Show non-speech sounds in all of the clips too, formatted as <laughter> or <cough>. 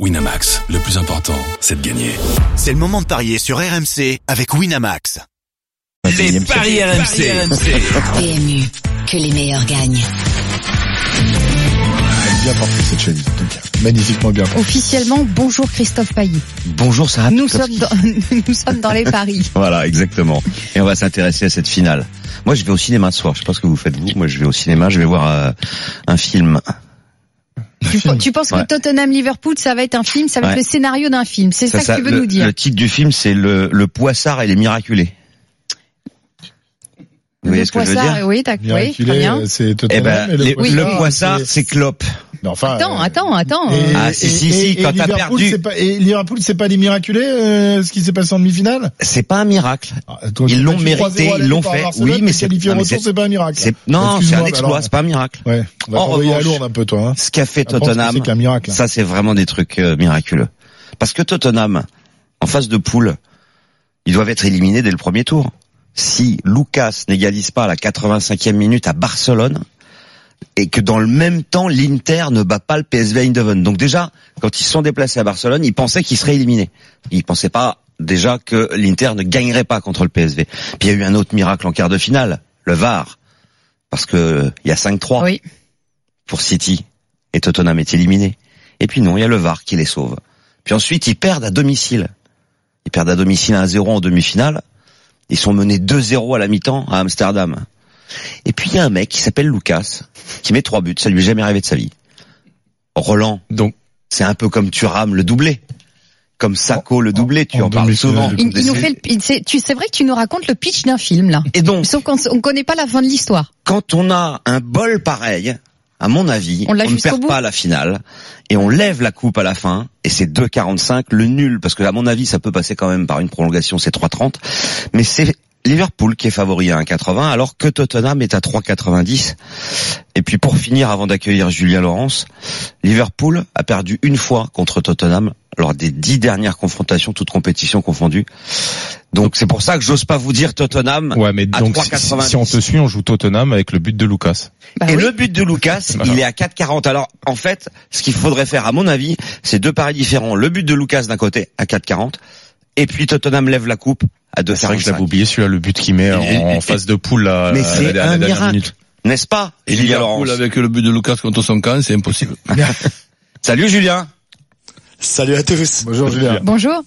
Winamax, le plus important, c'est de gagner. C'est le moment de parier sur RMC avec Winamax. Les paris RMC. PMU, que les meilleurs gagnent. bien porté cette chemise, en tout cas. Magnifiquement bien porté. Officiellement, bonjour Christophe Pailly. Bonjour Sarah. Nous sommes, dans, <laughs> nous sommes dans les paris. <laughs> Voilà, exactement. Et on va s'intéresser à cette finale. Moi, je vais au cinéma ce soir. Je sais pas ce que vous faites vous. Moi, je vais au cinéma. Je vais voir euh, un film. Tu, tu penses Ouais. que Tottenham-Liverpool, ça va être un film, ça va être le scénario d'un film. C'est ça, Ça, que tu veux le, nous dire. le titre du film, c'est le, le Poissard et les Miraculés. Vous voyez Le ce que je veux Poissard, dire Oui, t'as- oui, très bien. c'est Eh Tottenham. ben, le Poissard, c'est Klopp. Mais enfin, Attends, euh, attends, attends. Ah, si, si, si, quand t'as perdu. c'est pas- Et Liverpool, c'est pas les miraculés, euh, ce qui s'est passé en demi-finale? C'est pas un miracle. Ah, Ils l'ont mérité, 3-0 à ils l'ont fait. Oui, mais c'est- pas un miracle. Non, c'est un exploit. C'est pas un miracle. Ouais, on va En revanche- un peu, toi. Hein. Ce qu'a fait Tottenham, c'est qu'un miracle. ça c'est vraiment des trucs euh, miraculeux. Parce que Tottenham, en phase de poule, ils doivent être éliminés dès le premier tour. Si Lucas n'égalise pas à la 85e minute à Barcelone, et que dans le même temps, l'Inter ne bat pas le PSV Eindhoven. Donc déjà, quand ils se sont déplacés à Barcelone, ils pensaient qu'ils seraient éliminés. Ils pensaient pas déjà que l'Inter ne gagnerait pas contre le PSV. Puis il y a eu un autre miracle en quart de finale, le VAR. Parce que il y a 5-3 Oui. pour City et Tottenham est éliminé. Et puis non, il y a le VAR qui les sauve. Puis ensuite, ils perdent à domicile. Ils perdent à domicile 1-0 en demi-finale. Ils sont menés 2-0 à la mi-temps à Amsterdam. Et puis il y a un mec qui s'appelle Lucas qui met trois buts. Ça lui est jamais arrivé de sa vie. Roland, Donc, c'est un peu comme Thuram le doublé. Comme Sacco le doublé, tu en en, parles souvent. Il, il nous fait le, c'est- vrai que tu nous racontes le pitch d'un film, là. Et donc, Sauf qu'on on connaît pas la fin de l'histoire. quand on a un bol pareil, à mon avis, On ne perd pas la finale et on lève la coupe à la fin et c'est 2,45 le nul. Parce que à mon avis ça peut passer quand même par une prolongation c'est 3,30 mais c'est Liverpool qui est favori à 1,80 alors que Tottenham est à 3,90 et puis pour finir avant d'accueillir Julien Laurence Liverpool a perdu une fois contre Tottenham lors des dix dernières confrontations toutes compétitions confondues donc c'est pour ça que j'ose pas vous dire Tottenham ouais, mais à donc, si, 3,90. si on te suit, on joue Tottenham avec le but de Lucas. Bah et oui. le but de Lucas, il est à 4,40. Alors, en fait, ce qu'il faudrait faire, à mon avis, c'est deux paris différents. Le but de Lucas d'un côté, à 4,40. Et puis Tottenham lève la coupe à C'est vrai que je l'avais 2,45. oublié, celui-là, le but qu'il met en, Et- phase de poule là, Mais à c'est la, à la un dernière miracle. minute. N'est-ce pas, Et Julien Liverpool Laurence avec le but de Lucas contre son camp, c'est impossible. <laughs> Salut Julien. Salut à tous. Bonjour, Julien. Bonjour.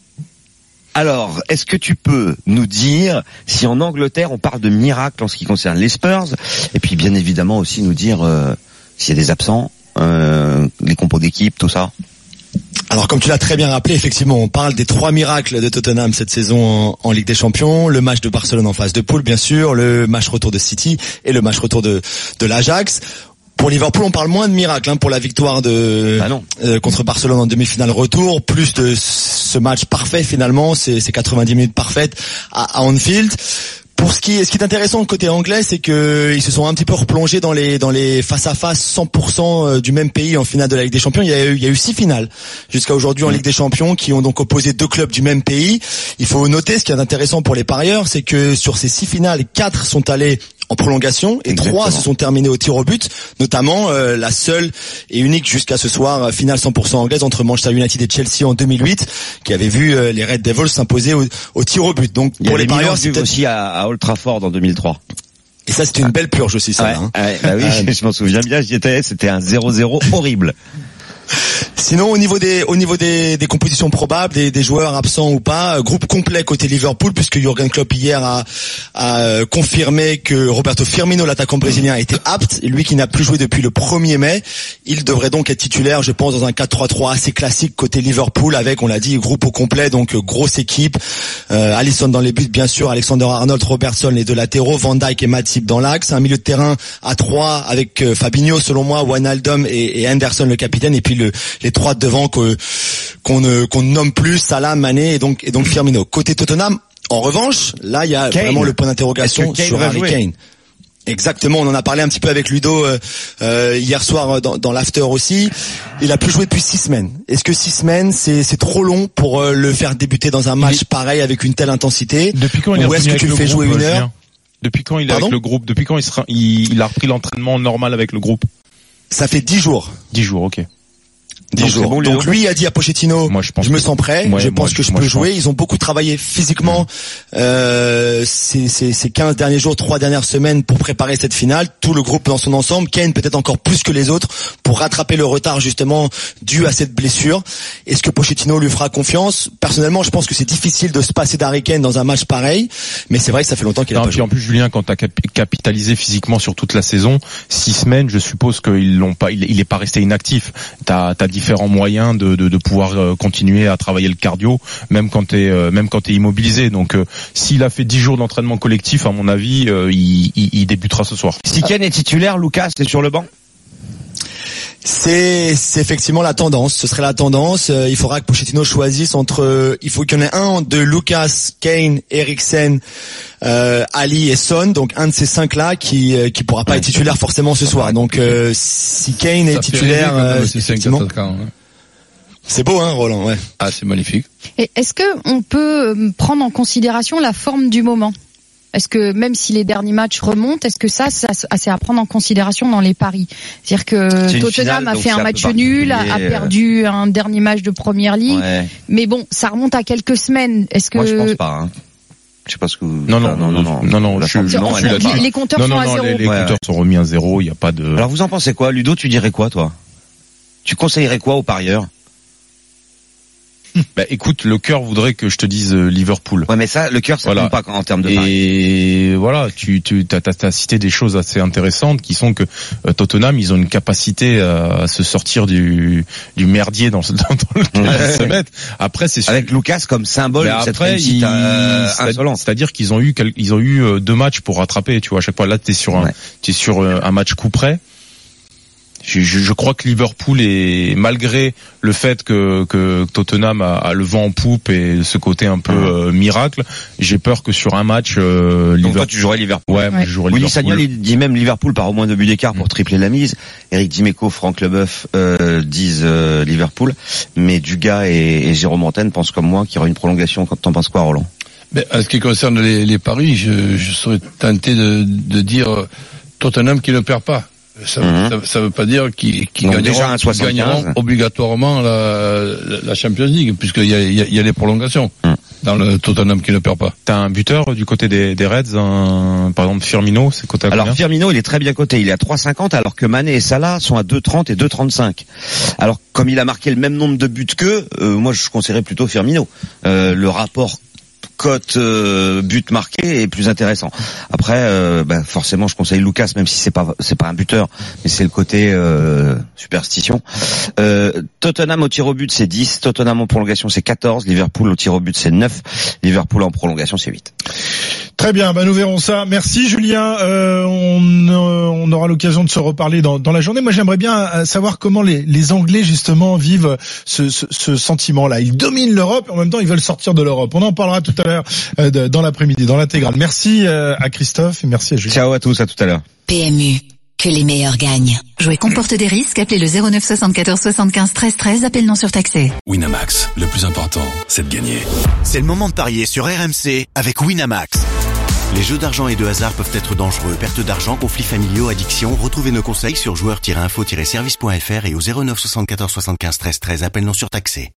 Alors, est-ce que tu peux nous dire si en Angleterre on parle de miracle en ce qui concerne les Spurs et puis bien évidemment aussi nous dire euh, s'il y a des absents, euh, les compos d'équipe, tout ça? Alors comme tu l'as très bien rappelé, effectivement, on parle des trois miracles de Tottenham cette saison en, en Ligue des Champions, le match de Barcelone en phase de poule bien sûr, le match retour de City et le match retour de, de l'Ajax. Pour Liverpool, on parle moins de miracles hein, pour la victoire de Bah non. euh, contre Barcelone en demi-finale retour, plus de ce match parfait finalement, ces, ces 90 minutes parfaites à, à Anfield. Pour ce qui est, ce qui est intéressant côté anglais, c'est que ils se sont un petit peu replongés dans les dans les face à face 100% du même pays en finale de la Ligue des Champions. Il y a eu, il y a eu six finales jusqu'à aujourd'hui en Ligue des Champions qui ont donc opposé deux clubs du même pays. Il faut noter ce qui est intéressant pour les parieurs, c'est que sur ces six finales, quatre sont allés en prolongation et Exactement. trois se sont terminés au tir au but, notamment euh, la seule et unique jusqu'à ce soir euh, finale 100% anglaise entre Manchester United et Chelsea en 2008, qui avait vu euh, les Red Devils s'imposer au, au tir au but. Donc pour les parieurs, c'est peut-être aussi à, à Old Trafford en 2003. et ça c'était une belle purge aussi ça. Ouais, hein. ouais, bah oui, Euh, <laughs> <laughs> je m'en souviens bien, j'y étais, c'était un 0-0 horrible. Sinon, au niveau des, au niveau des, des compositions probables, des, des joueurs absents ou pas, euh, groupe complet côté Liverpool, puisque Jurgen Klopp hier a, a euh, confirmé que Roberto Firmino, l'attaquant brésilien, était apte, lui qui n'a plus joué depuis le 1er mai, il devrait donc être titulaire, je pense, dans un 4-3-3 assez classique côté Liverpool, avec, on l'a dit, groupe au complet, donc euh, grosse équipe, euh, Alisson dans les buts, bien sûr, Alexander Arnold, Robertson, les deux latéraux, Van Dijk et Matip dans l'axe, un milieu de terrain à 3 avec Fabinho, selon moi, Wijnaldum et, et Henderson, le capitaine, et puis le, les trois de devant qu'on ne qu'on nomme plus Salah, Mané et donc et donc Firmino. Côté Tottenham, en revanche, là il y a Kane. vraiment le point d'interrogation sur Harry Kane. Exactement, on en a parlé un petit peu avec Ludo euh, euh, hier soir euh, dans, dans l'after aussi. Il a plus joué depuis six semaines. Est-ce que six semaines c'est trop long pour euh, le faire débuter dans un match pareil avec une telle intensité? Depuis quand il Ou est-ce que tu le fais groupe, jouer une heure? Depuis quand il est Pardon? avec le groupe? Depuis quand il, sera, il, il a repris l'entraînement normal avec le groupe? Ça fait dix jours. 10 jours, ok. 10 Donc, c'est jours. bon, Donc lui a dit à Pochettino, Moi, je pense je me sens prêt, Ouais, je moi, pense que je moi, peux je jouer. pense. Ils ont beaucoup travaillé physiquement euh, ces, ces, ces 15 derniers jours, trois dernières semaines pour préparer cette finale. Tout le groupe dans son ensemble, Kane peut-être encore plus que les autres pour rattraper le retard justement dû à cette blessure. Est-ce que Pochettino lui fera confiance? Personnellement, je pense que c'est difficile de se passer d'Harry Kane dans un match pareil, mais c'est vrai que ça fait longtemps qu'il a pas puis joué. en plus Julien, quand tu as capitalisé physiquement sur toute la saison, six semaines, je suppose qu'ils l'ont pas, il, il est pas resté inactif. T'as as différents moyens de, pouvoir euh, continuer à travailler le cardio, même quand t'es euh, même quand t'es immobilisé. Donc euh, s'il a fait dix jours d'entraînement collectif, à mon avis, il, il, il débutera ce soir. Si Ken est titulaire, Lucas est sur le banc? C'est c'est effectivement la tendance. Ce serait la tendance. Euh, il faudra que Pochettino choisisse entre. euh, il faut qu'il y en ait un de Lucas, Kane, Eriksen, euh, Ali et Son. Donc un de ces cinq là qui euh, qui pourra pas être titulaire forcément ce soir. Donc euh, si Kane est Ça titulaire, euh, hein. c'est beau hein Roland. Ouais. Ah, c'est magnifique. Et Est-ce que on peut prendre en considération la forme du moment? Est-ce que même si les derniers matchs remontent, est-ce que ça, ça c'est à prendre en considération dans les paris? C'est-à-dire que Tottenham finale, a fait un match nul, a euh. perdu un dernier match de première ligue, Ouais. mais bon, ça remonte à quelques semaines. Est-ce que Moi, je pense pas. Hein. Je sais pas ce que. vous- Non, non, enfin, non, non, non, non, non, je- pas- les, compteurs Non, sont non, à non, zéro les, les Ouais, compteurs sont remis à zéro. Il y a pas de. Alors vous en pensez quoi, Ludo? Tu dirais quoi, toi? Tu conseillerais quoi aux parieurs? <laughs> Bah, écoute, le cœur voudrait que je te dise euh, Liverpool. Ouais, mais ça, le cœur, ça Voilà. compte pas en termes de paris. Et voilà, tu, tu as, t'as- t'as cité des choses assez intéressantes qui sont que euh, Tottenham, ils ont une capacité à, à se sortir du, du merdier dans, ce- <laughs> dans, dans lequel Ouais. ils se mettent. Après, c'est sûr. Avec Lucas comme symbole Mais cette après, ils- euh, c'est-à-dire qu'ils ont eu ils ont eu euh, deux matchs pour rattraper. Tu vois, à chaque fois là, t'es sur un, Ouais. t'es sur euh, un match coup près. Je, je- je crois que Liverpool est malgré le fait que, que Tottenham a, a le vent en poupe et ce côté un peu euh, miracle, j'ai peur que sur un match euh, Donc Liverpool. toi, tu jouerais Liverpool. Ouais, je jouerais Willy Liverpool. Sagnol, il dit même Liverpool par au moins deux buts d'écart pour Mm. tripler la mise. Eric Dimeco, Franck Leboeuf euh, disent euh, Liverpool, mais Dugas et, et Jérôme Antenne pensent comme moi qu'il y aura une prolongation. Quand t'en penses quoi, Roland? Mais en ce qui concerne les, les paris, je, je serais tenté de, de dire euh, Tottenham qui ne perd pas. Ça, Mhm. ça, ça veut pas dire qu'ils Donc gagneront, déjà un qu'ils 75. gagneront obligatoirement la, Champions League, puisqu'il y y, a, il y a les prolongations Mhm. dans le Tottenham qui ne perd pas. T'as un buteur du côté des, des Reds, un, par exemple Firmino, c'est coté à Alors Firmino, il est très bien coté. Il est à 3,50 alors que Mané et Salah sont à 2,30 et 2,35. Alors comme il a marqué le même nombre de buts qu'eux, euh, moi je conseillerais plutôt Firmino. Euh, le rapport cote euh, but marqué est plus intéressant. Après, euh, bah, forcément, je conseille Lucas, même si c'est pas c'est pas un buteur, mais c'est le côté euh, superstition. Euh, Tottenham au tir au but c'est 10, Tottenham en prolongation c'est 14, Liverpool au tir au but c'est 9, Liverpool en prolongation c'est 8. Très bien, bah nous verrons ça. Merci Julien. Euh, on, euh, on aura l'occasion de se reparler dans, dans la journée. Moi, j'aimerais bien euh, savoir comment les, les Anglais justement vivent ce, ce, ce sentiment-là. Ils dominent l'Europe et en même temps ils veulent sortir de l'Europe. On en parlera tout à l'heure euh, de- dans l'après-midi, dans l'intégrale. Merci euh, à Christophe et merci à Julien. Ciao à tous, à tout à l'heure. PMU, que les meilleurs gagnent. Jouer comporte des risques. Appelez le 09 74 75 13 13. Appel non surtaxé. Winamax, le plus important, c'est de gagner. C'est le moment de parier sur RMC avec Winamax. Les jeux d'argent et de hasard peuvent être dangereux. Perte d'argent, conflits familiaux, addiction. Retrouvez nos conseils sur joueurs-info-service.fr et au 09 74 75 13 13. Appel non surtaxé.